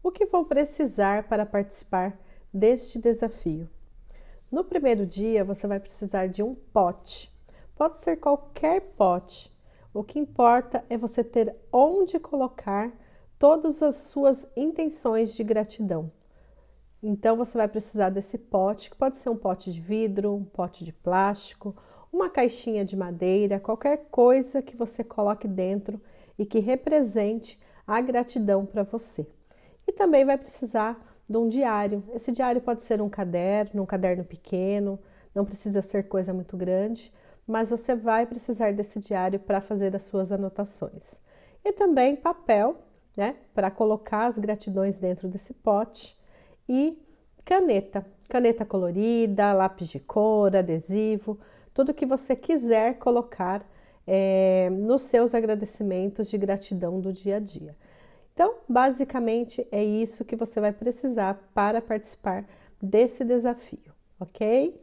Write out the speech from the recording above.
O que vou precisar para participar deste desafio? No primeiro dia, você vai precisar de um pote. Pode ser qualquer pote. O que importa é você ter onde colocar todas as suas intenções de gratidão. Então você vai precisar desse pote, que pode ser um pote de vidro, um pote de plástico, uma caixinha de madeira, qualquer coisa que você coloque dentro e que represente a gratidão para você. Também vai precisar de um diário. Esse diário pode ser um caderno, um caderno pequeno, não precisa ser coisa muito grande, mas você vai precisar desse diário para fazer as suas anotações. E também papel, né, para colocar as gratidões dentro desse pote e caneta, caneta colorida, lápis de cor, adesivo, tudo que você quiser colocar é, nos seus agradecimentos de gratidão do dia a dia. Então, basicamente é isso que você vai precisar para participar desse desafio, ok?